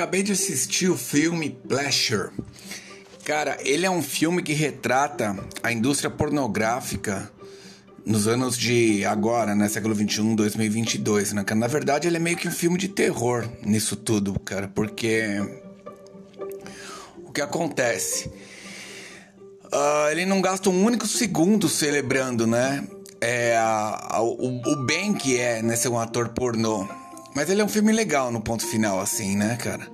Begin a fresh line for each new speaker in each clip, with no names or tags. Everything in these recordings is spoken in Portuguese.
Acabei de assistir o filme Pleasure. Cara, ele é um filme que retrata a indústria pornográfica nos anos de agora, né, século 21, 2022, né? Na verdade, ele é meio que um filme de terror nisso tudo, cara, porque o que acontece? Uh, ele não gasta um único segundo celebrando, né? É, a, a, o, o bem que é né, ser um ator pornô. Mas ele é um filme legal no ponto final, assim, né, cara?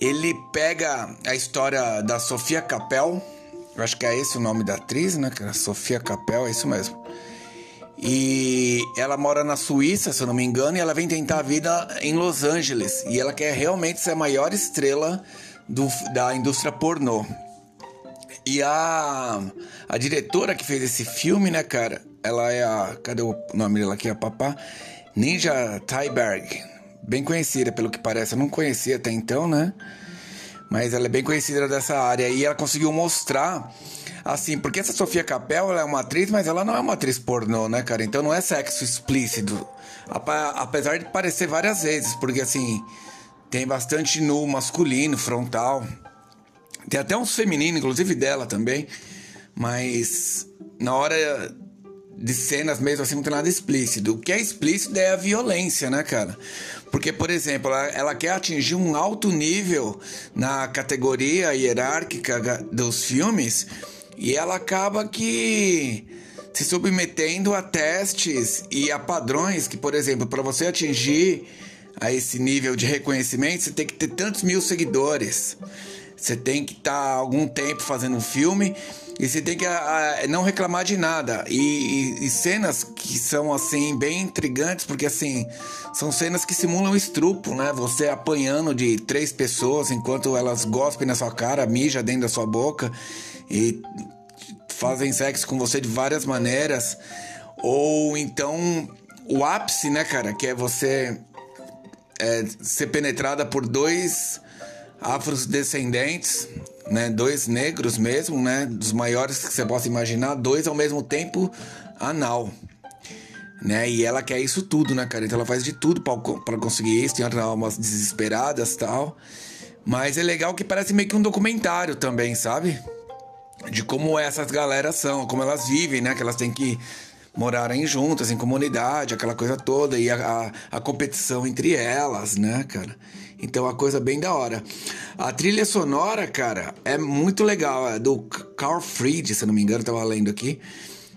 Ele pega a história da Sofia Capel, eu acho que é esse o nome da atriz, né, cara? Sofia Capel, é isso mesmo. E ela mora na Suíça, se eu não me engano, e ela vem tentar a vida em Los Angeles. E ela quer realmente ser a maior estrela do, da indústria pornô. E a, a diretora que fez esse filme, né, cara? Ela é a. Cadê o nome dela aqui? A papá? Ninja Tyberg, bem conhecida pelo que parece. Eu não conhecia até então, né? Mas ela é bem conhecida dessa área e ela conseguiu mostrar assim, porque essa Sofia Capel ela é uma atriz, mas ela não é uma atriz pornô, né, cara? Então não é sexo explícito. Apesar de parecer várias vezes, porque assim, tem bastante nu masculino, frontal. Tem até uns femininos, inclusive dela também. Mas na hora de cenas mesmo assim não tem nada explícito. O que é explícito é a violência, né, cara? Porque, por exemplo, ela, ela quer atingir um alto nível na categoria hierárquica dos filmes e ela acaba que se submetendo a testes e a padrões que, por exemplo, para você atingir a esse nível de reconhecimento, você tem que ter tantos mil seguidores. Você tem que estar tá algum tempo fazendo um filme e você tem que a, a, não reclamar de nada. E, e, e, cenas que são, assim, bem intrigantes, porque, assim, são cenas que simulam estrupo, né? Você apanhando de três pessoas enquanto elas gospem na sua cara, mija dentro da sua boca e fazem sexo com você de várias maneiras. Ou então, o ápice, né, cara? Que é você é, ser penetrada por dois afrodescendentes, né? Dois negros mesmo, né? Dos maiores que você possa imaginar, dois ao mesmo tempo anal. Né? E ela quer isso tudo, né, cara? Então ela faz de tudo para conseguir isso. Tem outras almas desesperadas tal. Mas é legal que parece meio que um documentário também, sabe? De como essas galeras são, como elas vivem, né? Que elas têm que morarem juntas, em comunidade, aquela coisa toda, e a, a, a competição entre elas, né, cara? Então a coisa bem da hora. A trilha sonora, cara, é muito legal. É do Carl Fried, se não me engano, tava lendo aqui.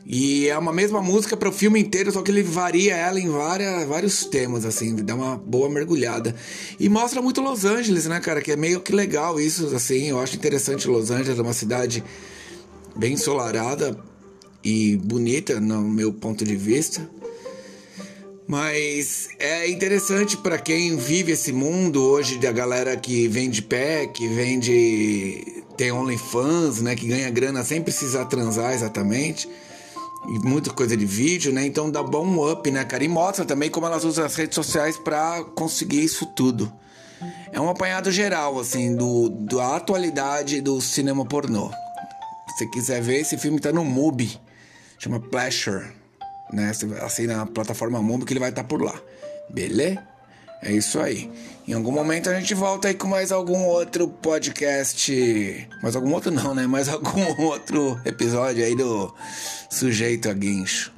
E é uma mesma música para o filme inteiro, só que ele varia ela em várias, vários temas, assim, dá uma boa mergulhada. E mostra muito Los Angeles, né, cara? Que é meio que legal isso, assim. Eu acho interessante Los Angeles, é uma cidade bem ensolarada e bonita, no meu ponto de vista. Mas é interessante para quem vive esse mundo hoje da galera que vende pack, vende tem OnlyFans, né, que ganha grana sem precisar transar exatamente. E muita coisa de vídeo, né? Então dá bom up, né, cara? E mostra também como elas usam as redes sociais para conseguir isso tudo. É um apanhado geral, assim, do, da atualidade do cinema pornô. Se quiser ver, esse filme tá no MUBI. Chama Pleasure né? Assim na plataforma Mundo que ele vai estar por lá. Beleza? É isso aí. Em algum momento a gente volta aí com mais algum outro podcast. Mais algum outro não, né? Mais algum outro episódio aí do Sujeito a Guincho.